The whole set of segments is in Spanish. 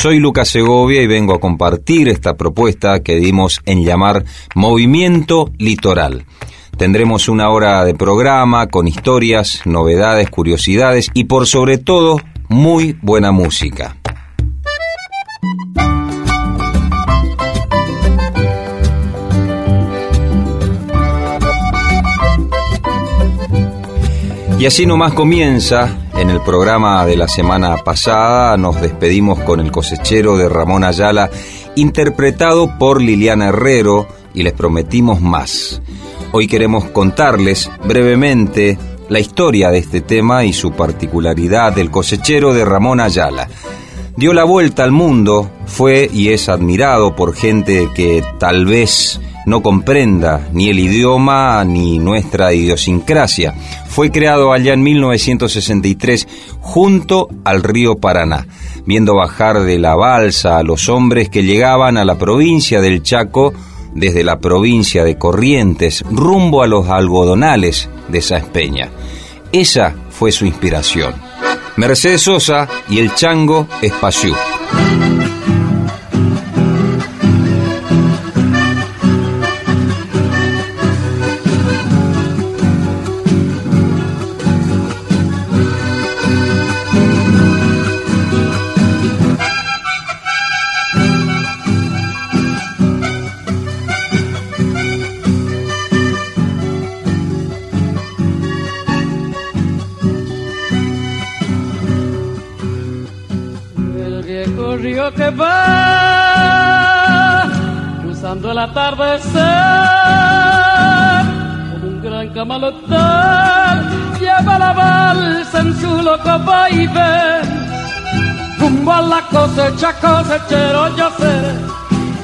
Soy Lucas Segovia y vengo a compartir esta propuesta que dimos en llamar Movimiento Litoral. Tendremos una hora de programa con historias, novedades, curiosidades y por sobre todo muy buena música. Y así nomás comienza, en el programa de la semana pasada nos despedimos con el cosechero de Ramón Ayala, interpretado por Liliana Herrero, y les prometimos más. Hoy queremos contarles brevemente la historia de este tema y su particularidad del cosechero de Ramón Ayala. Dio la vuelta al mundo, fue y es admirado por gente que tal vez no comprenda ni el idioma ni nuestra idiosincrasia. Fue creado allá en 1963 junto al río Paraná, viendo bajar de la balsa a los hombres que llegaban a la provincia del Chaco desde la provincia de Corrientes rumbo a los algodonales de Espeña. Esa fue su inspiración. Mercedes Sosa y el chango Espaciú.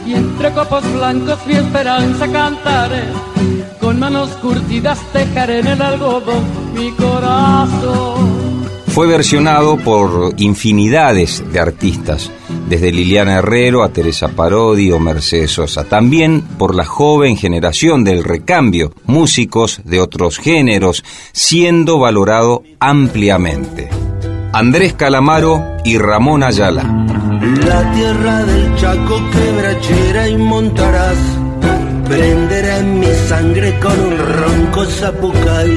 Y entre copos blancos mi esperanza cantaré con manos curtidas tejaré en mi corazón fue versionado por infinidades de artistas, desde Liliana Herrero a Teresa Parodi o Mercedes Sosa, también por la joven generación del recambio, músicos de otros géneros, siendo valorado ampliamente. Andrés Calamaro y Ramón Ayala. La tierra del Chaco quebrachera y montarás, prenderá en mi sangre con un ronco zapucay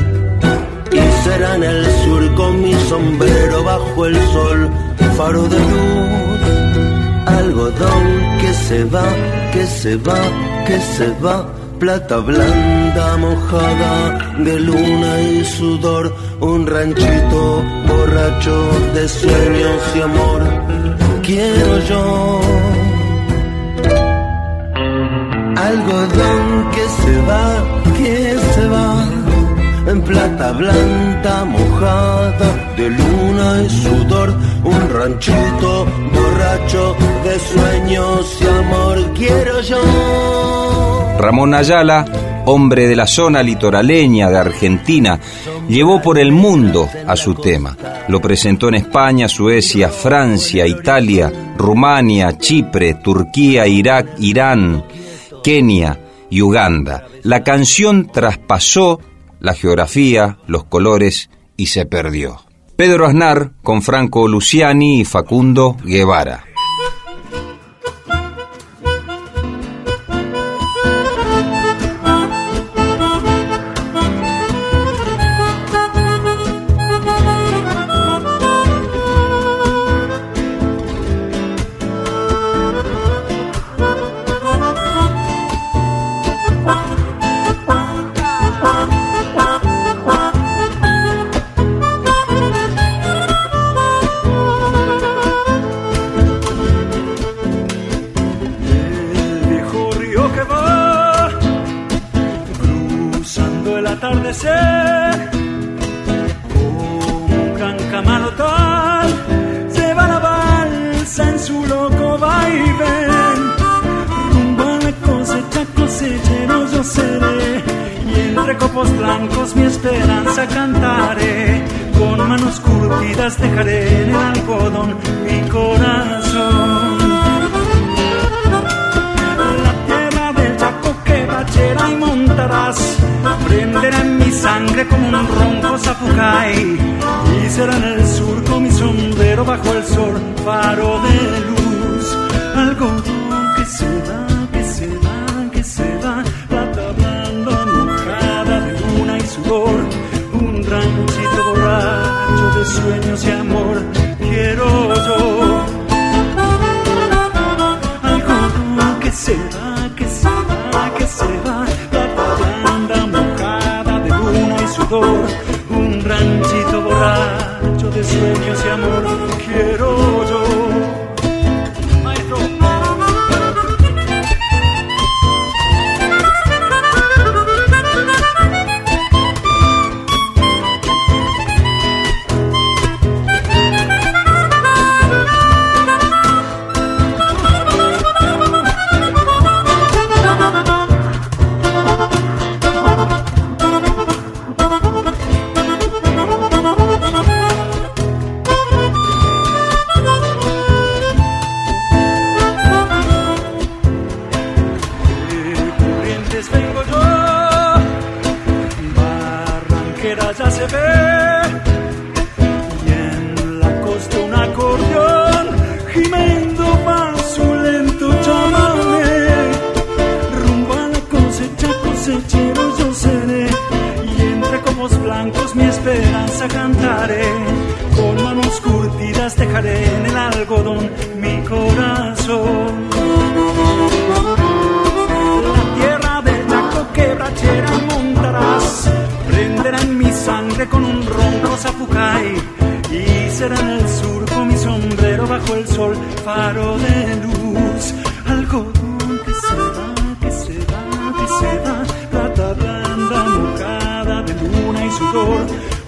y será en el sur con mi sombrero bajo el sol, faro de luz, algodón que se va, que se va, que se va, plata blanda mojada de luna y sudor, un ranchito borracho de sueños y amor, quiero yo. Algodón que se va, que se va en plata blanca mojada de luna y sudor, un ranchito borracho de sueños y amor quiero yo. Ramón Ayala, hombre de la zona litoraleña de Argentina, llevó por el mundo a su tema. Lo presentó en España, Suecia, Francia, Italia, Rumania, Chipre, Turquía, Irak, Irán, Kenia y Uganda. La canción traspasó la geografía, los colores y se perdió. Pedro Aznar con Franco Luciani y Facundo Guevara. Blancos mi esperanza cantaré. Con manos curtidas dejaré en el algodón mi corazón. La tierra del Chaco que bachera y montarás prenderá en mi sangre como un ronco zapucay y será en el surco mi sombrero bajo el sol, faro de luz, algodón que se va, borracho de sueños y amor, quiero yo. Algodón que se va, que se va, que se va, plata blanda mojada de luna y sudor, un ranchito borracho de sueños y amor, Ya se ve, y en la costa un acordeón, gimiendo más su lento chamamé. Rumbo a la cosecha, cosechero yo seré, y entre copos blancos mi esperanza cantaré. Con manos curtidas dejaré en el algodón mi corazón. Con un ronco zapucay y será en el surco mi sombrero bajo el sol, faro de luz, algodón que se va, que se va, que se va, plata blanda mojada de luna y sudor,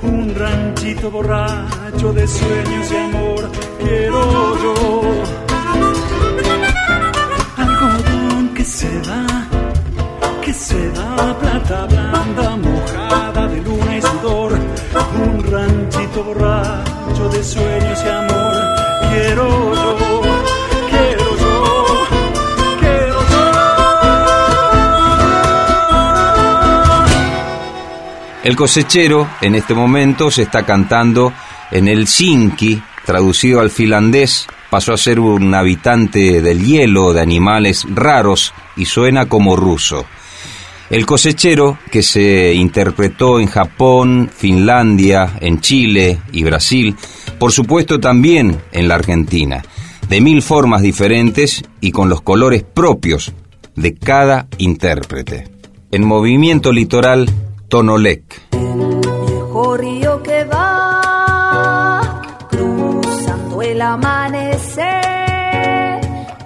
un ranchito borracho de sueños y amor, quiero yo. Algodón que se va, que se va, plata blanda mojada de sueños y amor, quiero yo, quiero quiero. El cosechero en este momento se está cantando en el Sinki, traducido al finlandés, pasó a ser un habitante del hielo de animales raros y suena como ruso. El cosechero, que se interpretó en Japón, Finlandia, en Chile y Brasil, por supuesto también en la Argentina, de mil formas diferentes y con los colores propios de cada intérprete. En movimiento litoral, Tonolec. viejo río que va cruzando el amanecer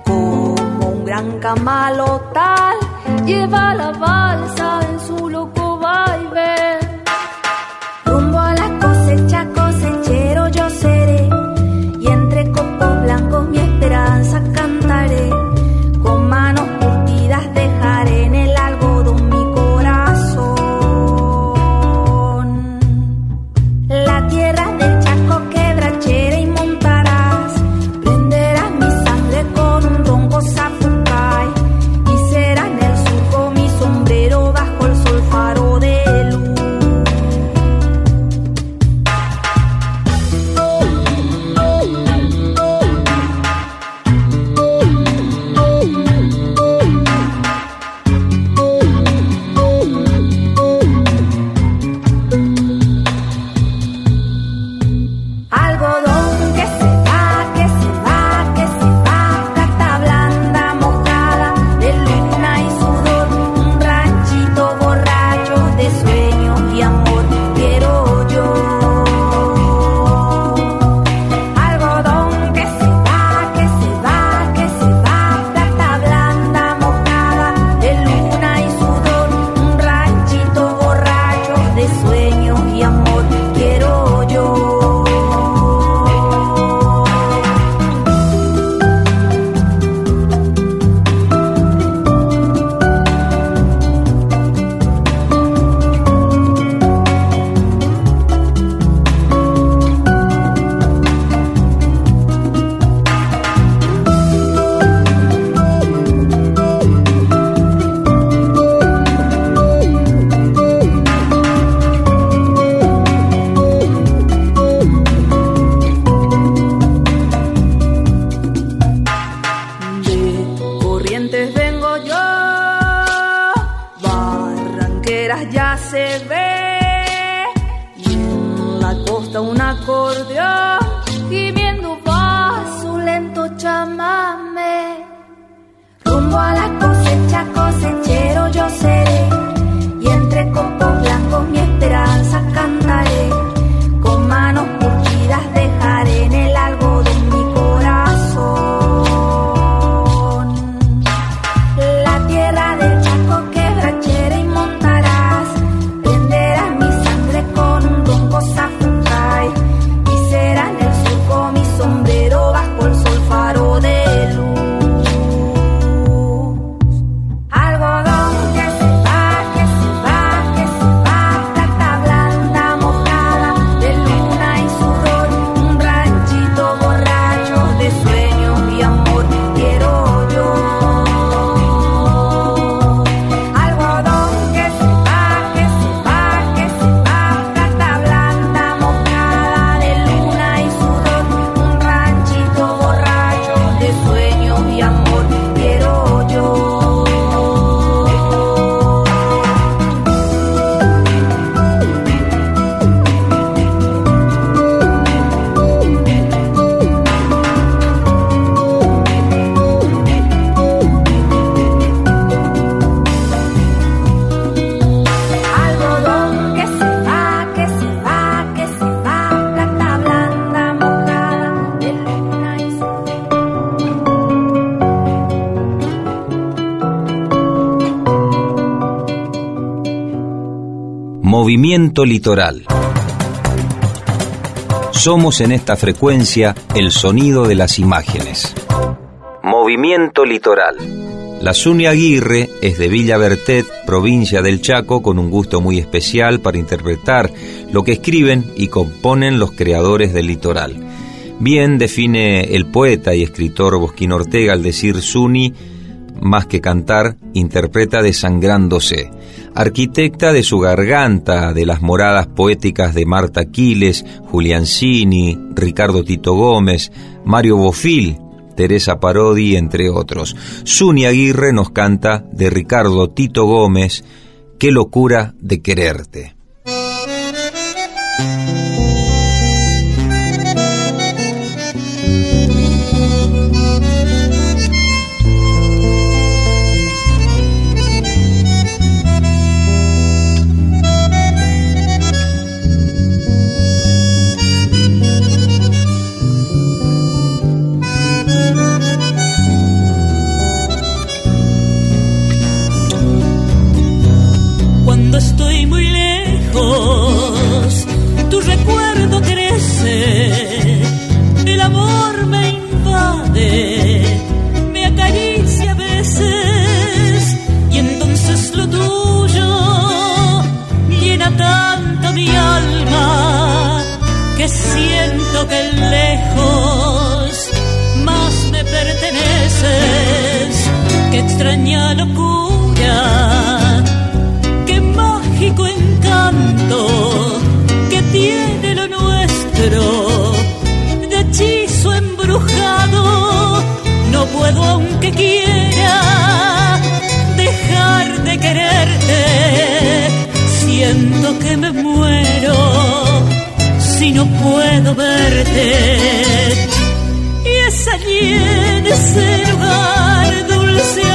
como un gran camalotal lleva la Movimiento Litoral. Somos en esta frecuencia el sonido de las imágenes. Movimiento Litoral. La Suni Aguirre es de Villa Bertet, provincia del Chaco, con un gusto muy especial para interpretar lo que escriben y componen los creadores del litoral. Bien define el poeta y escritor Bosquín Ortega al decir Suni, más que cantar, interpreta desangrándose arquitecta de su garganta, de las moradas poéticas de Marta Aquiles, Juliancini, Ricardo Tito Gómez, Mario Bofil, Teresa Parodi, entre otros. Zuni Aguirre nos canta de Ricardo Tito Gómez, Qué locura de quererte. siento que me muero si no puedo verte. Y es allí en ese lugar dulce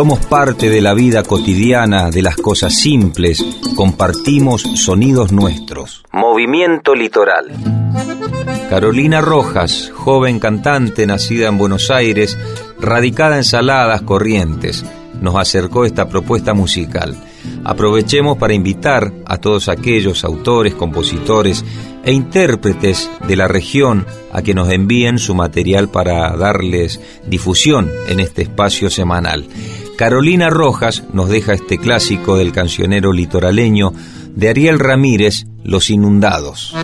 Somos parte de la vida cotidiana, de las cosas simples, compartimos sonidos nuestros. Movimiento Litoral. Carolina Rojas, joven cantante nacida en Buenos Aires, radicada en Saladas Corrientes, nos acercó esta propuesta musical. Aprovechemos para invitar a todos aquellos autores, compositores e intérpretes de la región a que nos envíen su material para darles difusión en este espacio semanal. Carolina Rojas nos deja este clásico del cancionero litoraleño de Ariel Ramírez, Los Inundados.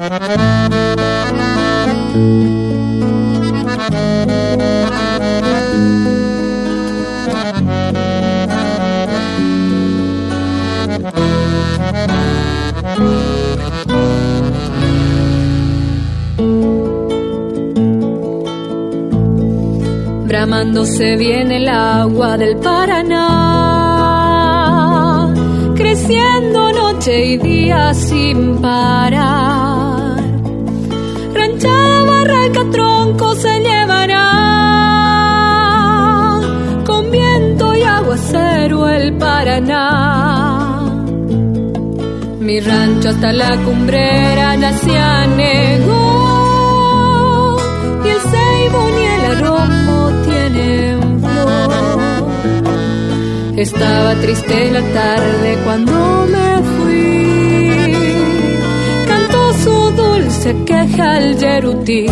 Bramándose viene el agua del Paraná, creciendo noche y día sin parar. Ranchada, barranca, tronco se llevará, con viento y aguacero el Paraná. Mi rancho hasta la cumbrera ya se anegó, y el ceibo Estaba triste la tarde cuando me fui, cantó su dulce queja al yerutí.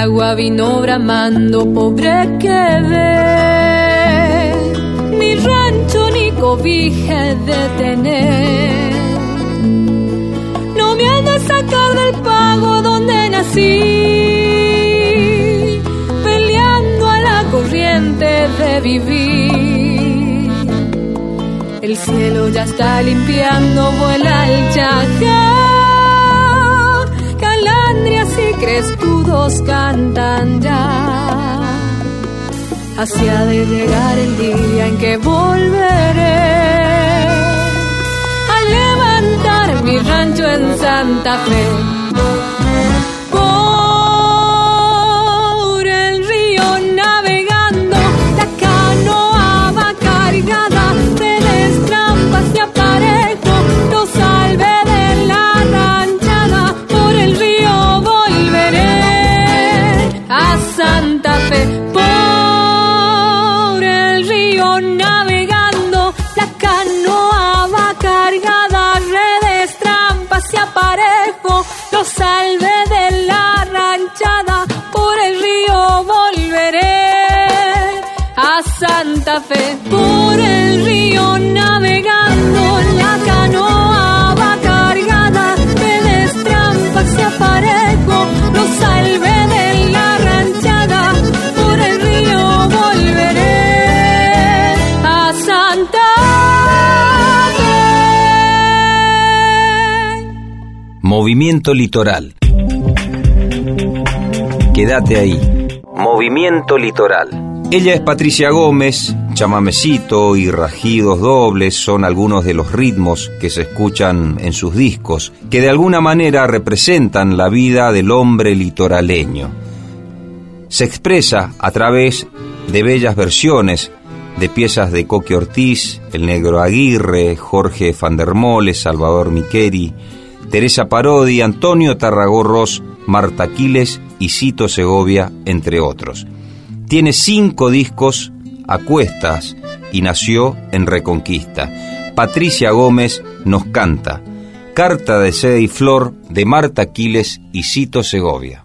Agua vino bramando, pobre quedé. Mi rancho ni cobije de tener. No me han de sacar del pago donde nací. Peleando a la corriente de vivir. El cielo ya está limpiando, vuela el chacá. Crescudos cantan ya. Hacia de llegar el día en que volveré a levantar mi rancho en Santa Fe. Santa Fe. Por el río navegando, la canoa va cargada de destrampas y aparejo, lo salvé de la ranchada. Por el río volveré a Santa Fe. Movimiento Litoral. Quédate ahí. Movimiento Litoral. Ella es Patricia Gómez, chamamecito y rajidos dobles son algunos de los ritmos que se escuchan en sus discos, que de alguna manera representan la vida del hombre litoraleño. Se expresa a través de bellas versiones de piezas de Coque Ortiz, El Negro Aguirre, Jorge Fandermole, Salvador Miqueri, Teresa Parodi, Antonio Tarragorros, Marta Aquiles y Cito Segovia, entre otros. Tiene cinco discos a cuestas y nació en Reconquista. Patricia Gómez nos canta Carta de Seda y Flor de Marta Aquiles y Cito Segovia.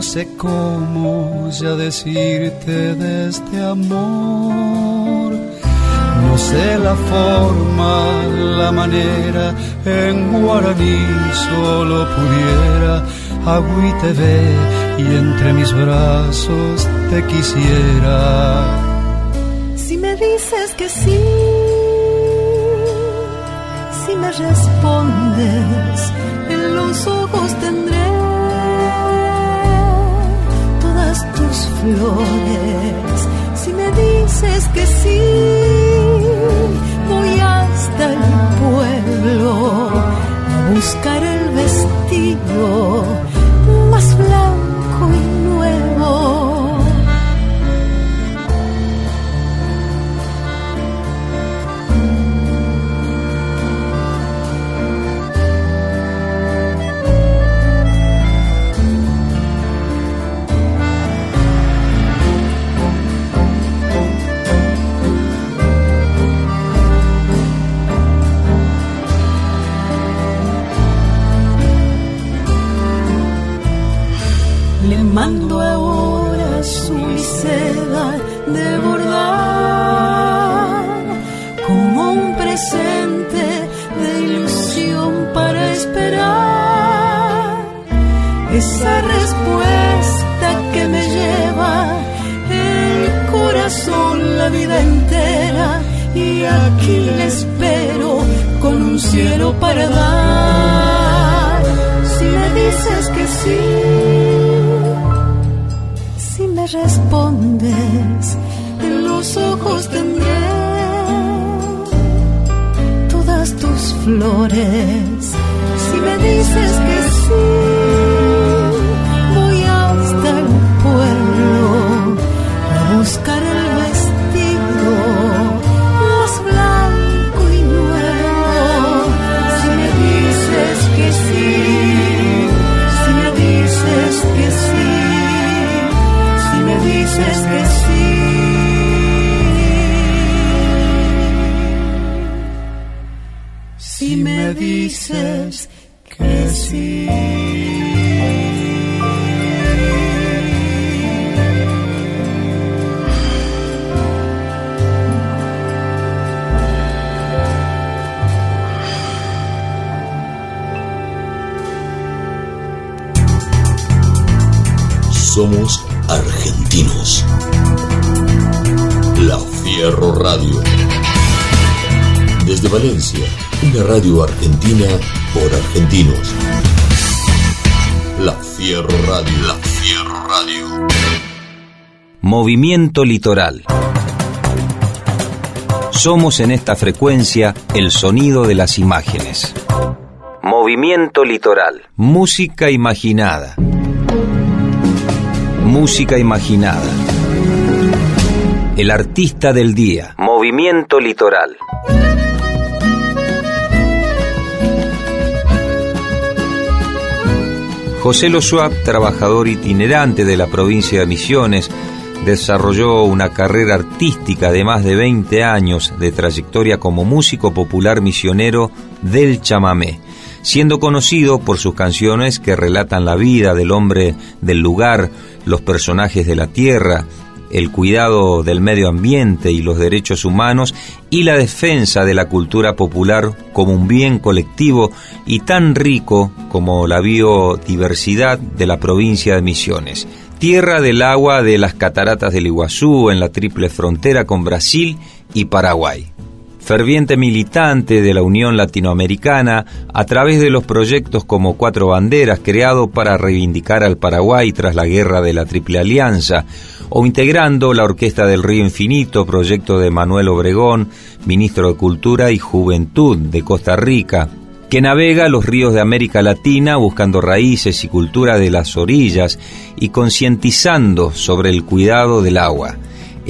no sé cómo ya decirte de este amor. No sé la forma, la manera, en guaraní solo pudiera, te ve y entre mis brazos te quisiera. Si me dices que sí me respondes, en los ojos tendré Si me dices que sí, voy hasta el pueblo a buscar el vestido más blanco y para dar si me dices que sí respondes, en los ojos tendré todas tus flores. Si me dices dices que sí. Somos argentinos. La Fierro Radio. Desde Valencia una radio argentina por argentinos. La Fierro Radio. La Fierro Radio. Movimiento Litoral. Somos en esta frecuencia el sonido de las imágenes. Movimiento litoral. Música imaginada. Música imaginada. El artista del día. Movimiento litoral. José Losuap, trabajador itinerante de la provincia de Misiones, desarrolló una carrera artística de más de 20 años de trayectoria como músico popular misionero del chamamé, siendo conocido por sus canciones que relatan la vida del hombre del lugar, los personajes de la tierra, el cuidado del medio ambiente y los derechos humanos y la defensa de la cultura popular como un bien colectivo y tan rico como la biodiversidad de la provincia de Misiones. Tierra del agua de las cataratas del Iguazú en la triple frontera con Brasil y Paraguay ferviente militante de la Unión Latinoamericana a través de los proyectos como Cuatro Banderas, creado para reivindicar al Paraguay tras la guerra de la Triple Alianza, o integrando la Orquesta del Río Infinito, proyecto de Manuel Obregón, ministro de Cultura y Juventud de Costa Rica, que navega los ríos de América Latina buscando raíces y cultura de las orillas y concientizando sobre el cuidado del agua.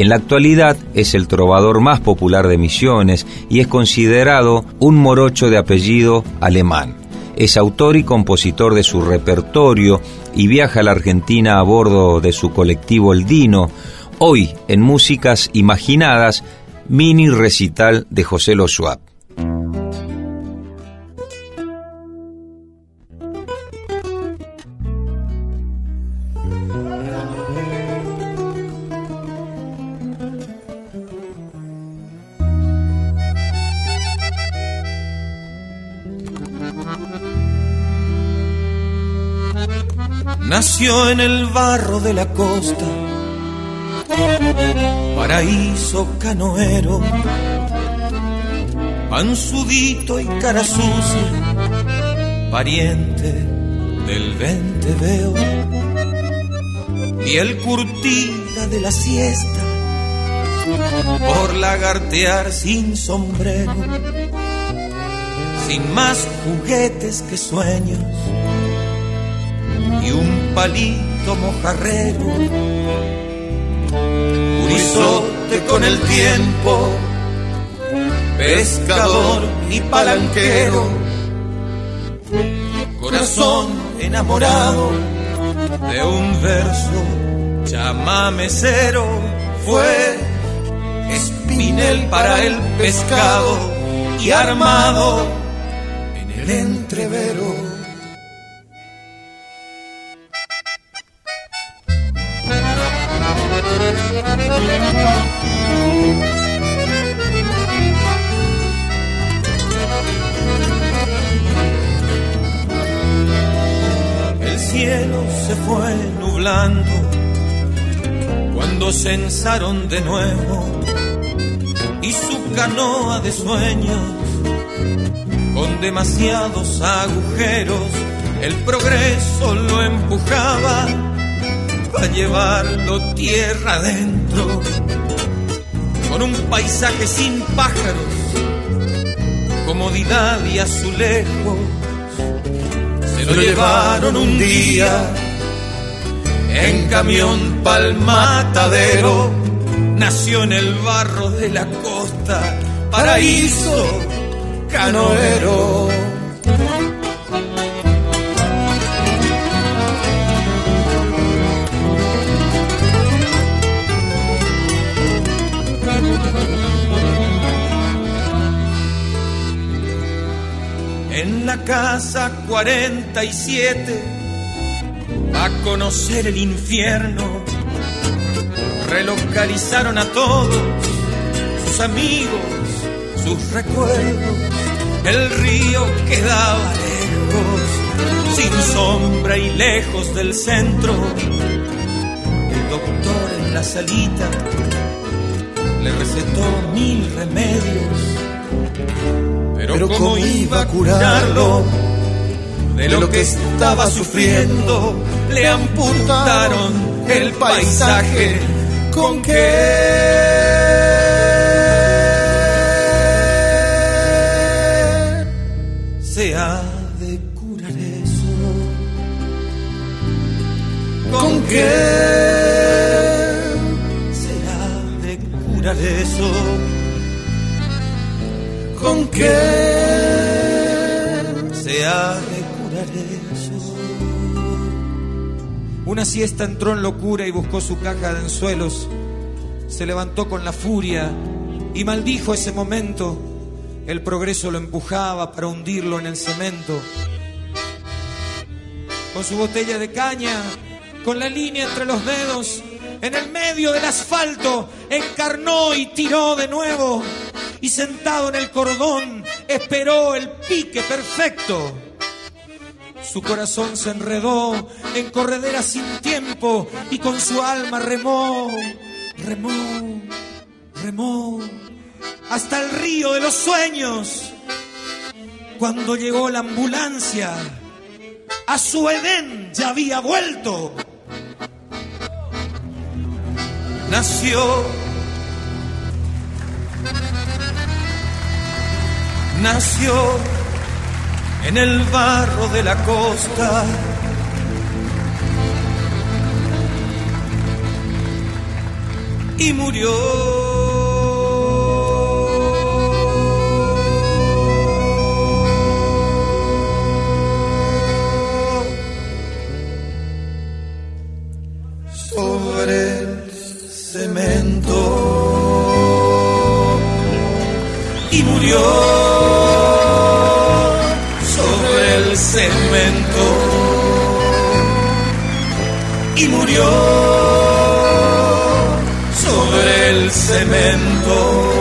En la actualidad es el trovador más popular de Misiones y es considerado un morocho de apellido alemán. Es autor y compositor de su repertorio y viaja a la Argentina a bordo de su colectivo El Dino. Hoy, en Músicas Imaginadas, mini recital de José Losuap. Nació en el barro de la costa, paraíso canoero, pansudito y cara sucia, pariente del venteveo, el curtida de la siesta, por lagartear sin sombrero, sin más juguetes que sueños y un palito mojarrero. Urizote con el tiempo, pescador y palanquero, corazón enamorado de un verso chamamecero. Fue espinel para el pescado y armado en el entrevero censaron de nuevo y su canoa de sueños con demasiados agujeros el progreso lo empujaba a llevarlo tierra adentro, con un paisaje sin pájaros, comodidad y azulejos. Se lo llevaron un día en camión pa'l matadero, nació en el barro de la costa, paraíso canoero. en la casa 47 a conocer el infierno. Relocalizaron a todos sus amigos, sus recuerdos. El río quedaba lejos, sin sombra y lejos del centro. El doctor en la salita le recetó mil remedios pero, ¿cómo iba a curarlo? de lo que estaba sufriendo, le amputaron el paisaje con que se ha de curar eso. ¿Con qué se ha de curar eso? ¿Con qué se ha de Una siesta entró en locura y buscó su caja de anzuelos. Se levantó con la furia y maldijo ese momento. El progreso lo empujaba para hundirlo en el cemento. Con su botella de caña, con la línea entre los dedos, en el medio del asfalto, encarnó y tiró de nuevo. Y sentado en el cordón, esperó el pique perfecto. Su corazón se enredó en corredera sin tiempo y con su alma remó, remó, remó hasta el río de los sueños. Cuando llegó la ambulancia, a su Edén ya había vuelto. Nació, nació en el barro de la costa. Y murió. sobre cemento y murió y murió sobre el cemento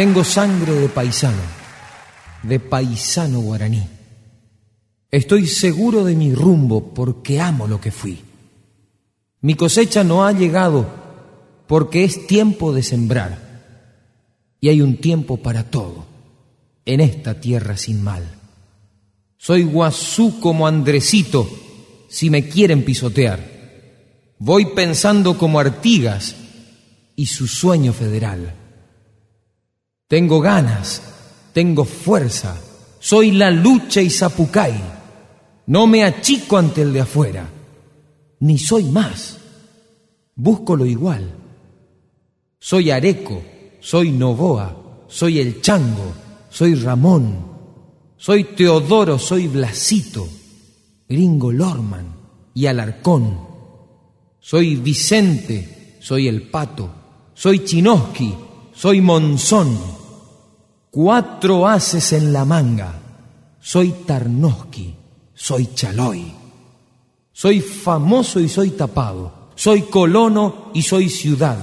Tengo sangre de paisano, de paisano guaraní. Estoy seguro de mi rumbo porque amo lo que fui. Mi cosecha no ha llegado porque es tiempo de sembrar. Y hay un tiempo para todo en esta tierra sin mal. Soy guazú como Andresito si me quieren pisotear. Voy pensando como Artigas y su sueño federal. Tengo ganas, tengo fuerza, soy la lucha y zapucay. No me achico ante el de afuera, ni soy más. Busco lo igual. Soy Areco, soy Novoa, soy el Chango, soy Ramón, soy Teodoro, soy Blasito, Gringo Lorman y Alarcón. Soy Vicente, soy el Pato, soy Chinoski, soy Monzón cuatro haces en la manga. Soy Tarnowski, soy Chaloy. Soy famoso y soy tapado. Soy colono y soy ciudad.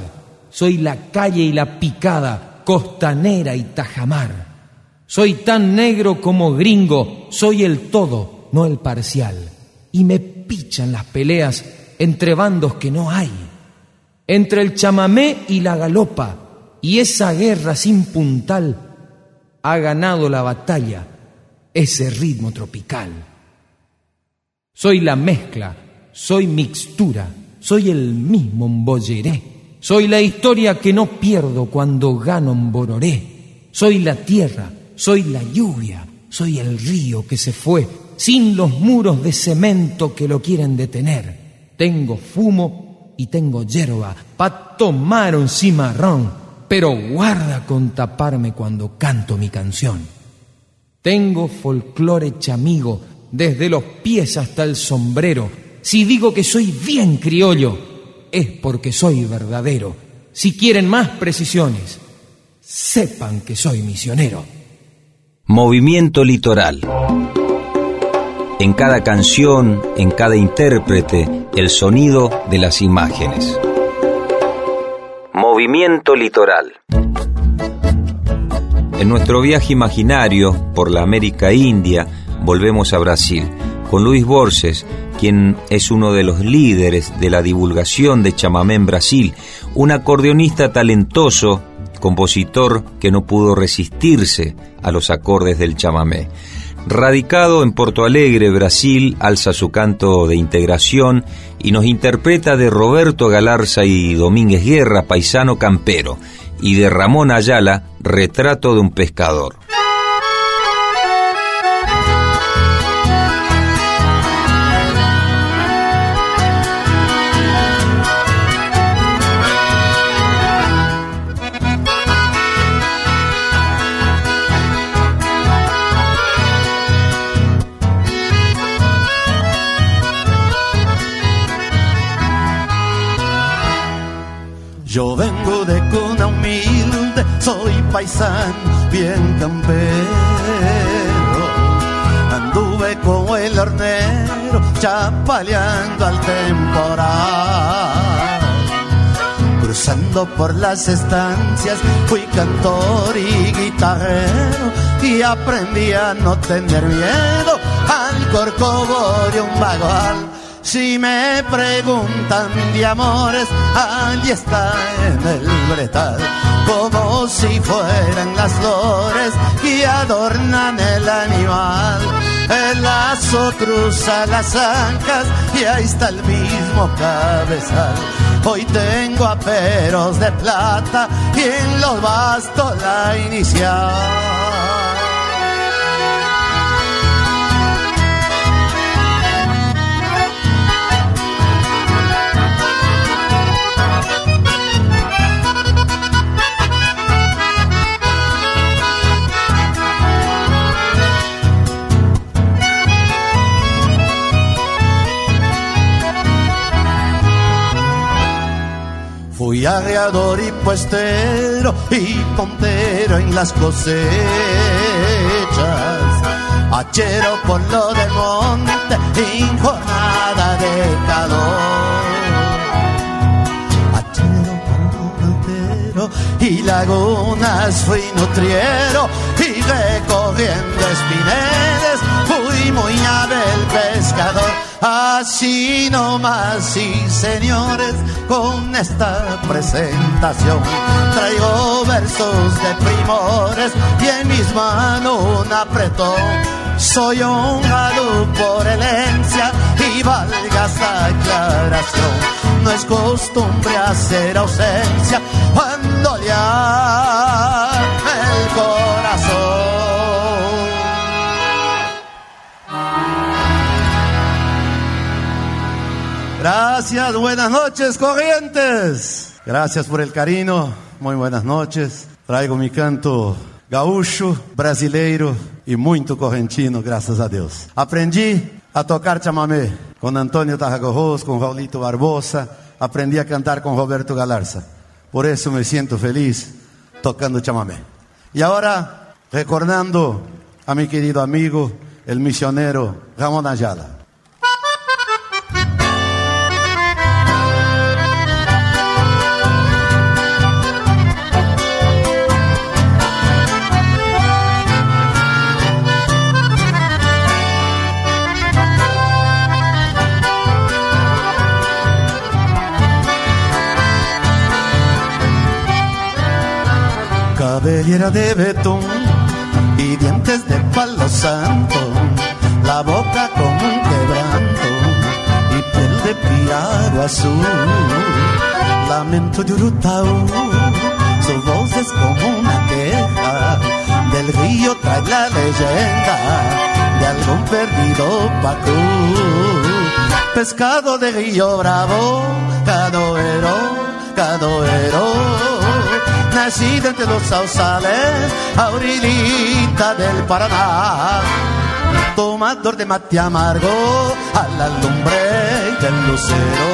Soy la calle y la picada, costanera y tajamar. Soy tan negro como gringo, soy el todo, no el parcial. Y me pichan las peleas entre bandos que no hay. Entre el chamamé y la galopa, y esa guerra sin puntal ha ganado la batalla ese ritmo tropical. Soy la mezcla, soy mixtura, soy el mismo Mbolleré, soy la historia que no pierdo cuando gano Bororé, soy la tierra, soy la lluvia, soy el río que se fue sin los muros de cemento que lo quieren detener. Tengo fumo y tengo hierba pa' tomar un cimarrón pero guarda con taparme cuando canto mi canción. Tengo folclore chamigo, desde los pies hasta el sombrero. Si digo que soy bien criollo, es porque soy verdadero. Si quieren más precisiones, sepan que soy misionero. Movimiento litoral. En cada canción, en cada intérprete, el sonido de las imágenes. Movimiento Litoral. En nuestro viaje imaginario por la América India, volvemos a Brasil, con Luis Borges, quien es uno de los líderes de la divulgación de chamamé en Brasil, un acordeonista talentoso, compositor que no pudo resistirse a los acordes del chamamé. Radicado en Porto Alegre, Brasil, alza su canto de integración y nos interpreta de Roberto Galarza y Domínguez Guerra, paisano campero, y de Ramón Ayala, retrato de un pescador. Yo vengo de cuna humilde, soy paisano, bien campero. Anduve como el hornero, chapaleando al temporal. Cruzando por las estancias, fui cantor y guitarrero y aprendí a no tener miedo al corcovado de un vagual si me preguntan de amores, allí está en el bretal, como si fueran las flores que adornan el animal. El lazo cruza las ancas y ahí está el mismo cabezal. Hoy tengo aperos de plata y en los bastos la inicial. Fui arreador y puestero y pontero en las cosechas. Hachero por lo de monte en jornada de calor. Hachero por lo y lagunas fui nutriero y recorriendo espineles fui muy del pescador Así nomás, sí señores, con esta presentación traigo versos de primores y en mis manos un apretón. Soy un galú por herencia y valga esta aclaración. No es costumbre hacer ausencia cuando le el corazón. Gracias, buenas noches, corrientes. Gracias por el cariño, muy buenas noches. Traigo mi canto gaúcho, brasileiro y muy correntino, gracias a Dios. Aprendí a tocar chamamé con Antonio Tarragorros, con Raulito Barbosa. Aprendí a cantar con Roberto Galarza. Por eso me siento feliz tocando chamamé. Y ahora, recordando a mi querido amigo, el misionero Ramón Ayala. Cabellera de betún y dientes de palo santo, la boca como un quebranto y piel de piaro azul, lamento de Urutaú, su voz es como una queja, del río trae la leyenda de algún perdido pacú, pescado de río bravo, cadoero, cadoero nacido entre los sausales, a del Paraná. Tomador de mate amargo a la lumbre del lucero.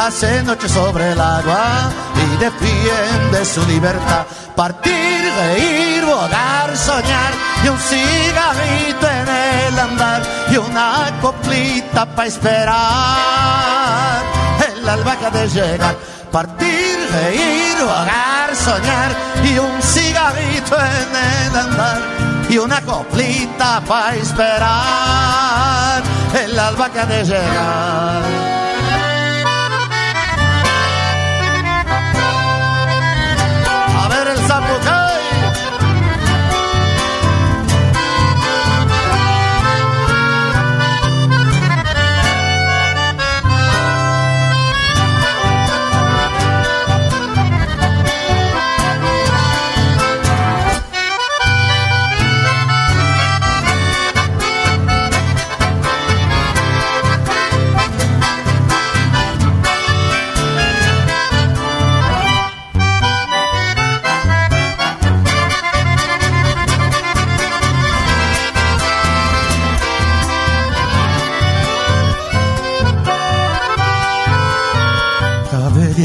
Hace noche sobre el agua y defiende su libertad. Partir, reír, volar, soñar y un cigarrito en el andar y una coplita para esperar el albahaca de llegar. Partir, reír, soñar y un cigarrito en el andar y una coplita para esperar el alba que ha de llegar.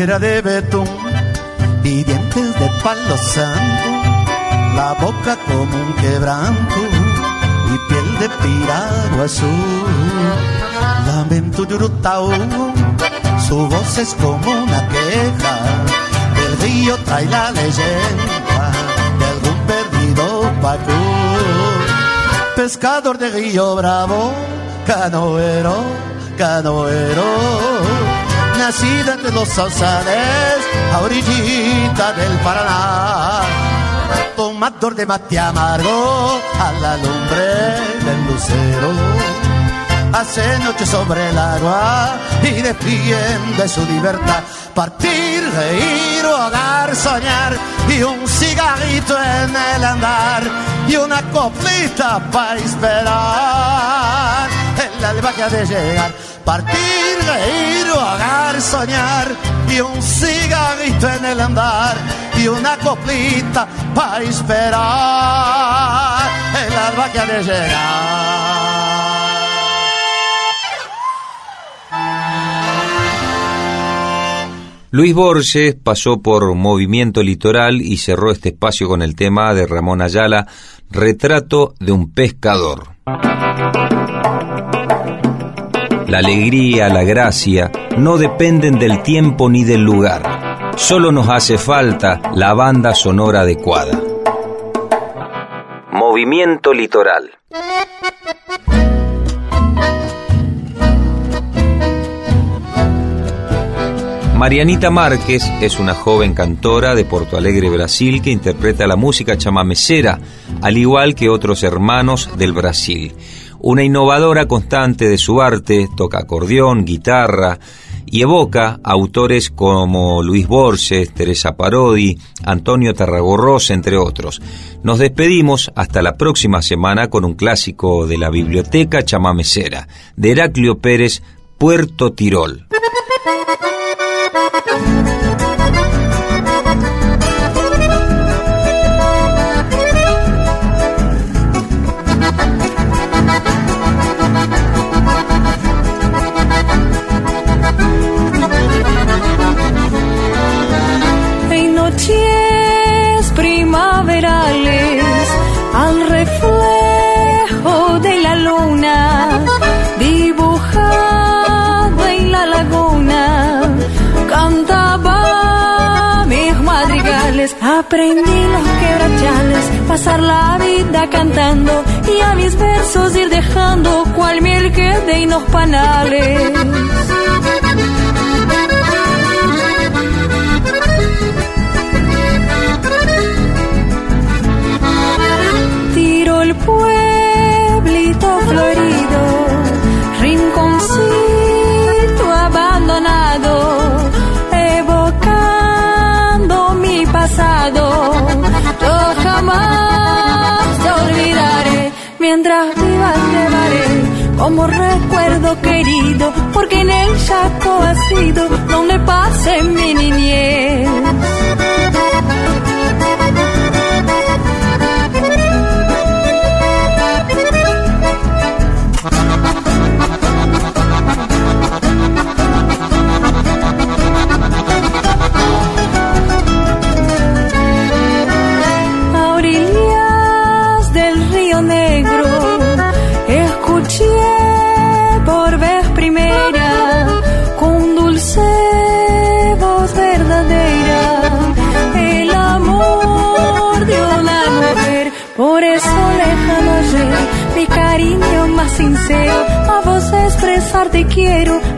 De betún y dientes de palo santo, la boca como un quebranto y piel de piragua azul. Lamento yurutao, su voz es como una queja, del río trae la leyenda de algún perdido pacú. Pescador de río bravo, canoero, canoero nacida entre los sausales, a orillita del Paraná. Tomador de mate amargo, a la lumbre del lucero. Hace noche sobre el agua y defiende su libertad. Partir, reír, hogar, soñar y un cigarrito en el andar y una coplita para esperar el alba que de llegar partir, reír, hogar, soñar y un cigarrito en el andar y una coplita para esperar el alba que de llegar. Luis Borges pasó por Movimiento Litoral y cerró este espacio con el tema de Ramón Ayala, Retrato de un pescador. La alegría, la gracia, no dependen del tiempo ni del lugar. Solo nos hace falta la banda sonora adecuada. Movimiento Litoral. Marianita Márquez es una joven cantora de Porto Alegre, Brasil, que interpreta la música chamamecera, al igual que otros hermanos del Brasil. Una innovadora constante de su arte, toca acordeón, guitarra y evoca autores como Luis Borges, Teresa Parodi, Antonio Tarragorros, entre otros. Nos despedimos hasta la próxima semana con un clásico de la biblioteca chamamecera, de Heraclio Pérez, Puerto Tirol. Aprendí los quebrachales, pasar la vida cantando y a mis versos ir dejando cual miel que de los panales.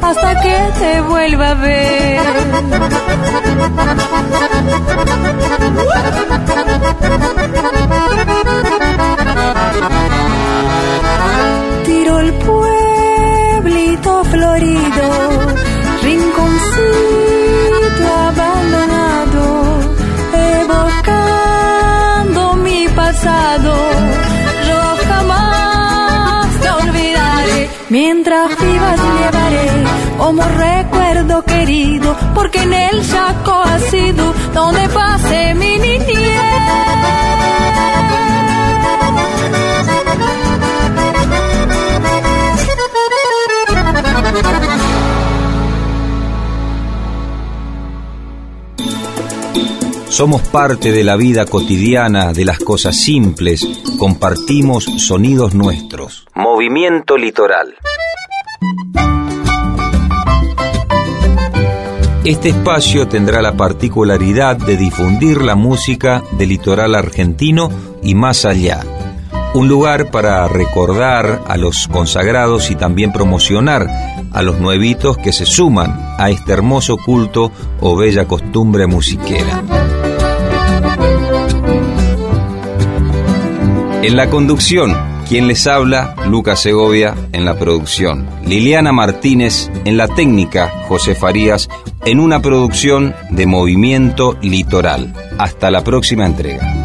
Hasta que te vuelva a ver. Tiro el pueblito florido, rinconcito abandonado, evocando mi pasado. Yo jamás te olvidaré, mientras vivas llevaré como recuerdo querido, porque en el chaco ha sido donde pasé mi niñez. Somos parte de la vida cotidiana, de las cosas simples, compartimos sonidos nuestros. Movimiento Litoral. Este espacio tendrá la particularidad de difundir la música del litoral argentino y más allá. Un lugar para recordar a los consagrados y también promocionar a los nuevitos que se suman a este hermoso culto o bella costumbre musiquera. En la conducción, quien les habla, Lucas Segovia en la producción, Liliana Martínez en la técnica, José Farías en una producción de Movimiento Litoral. Hasta la próxima entrega.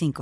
45.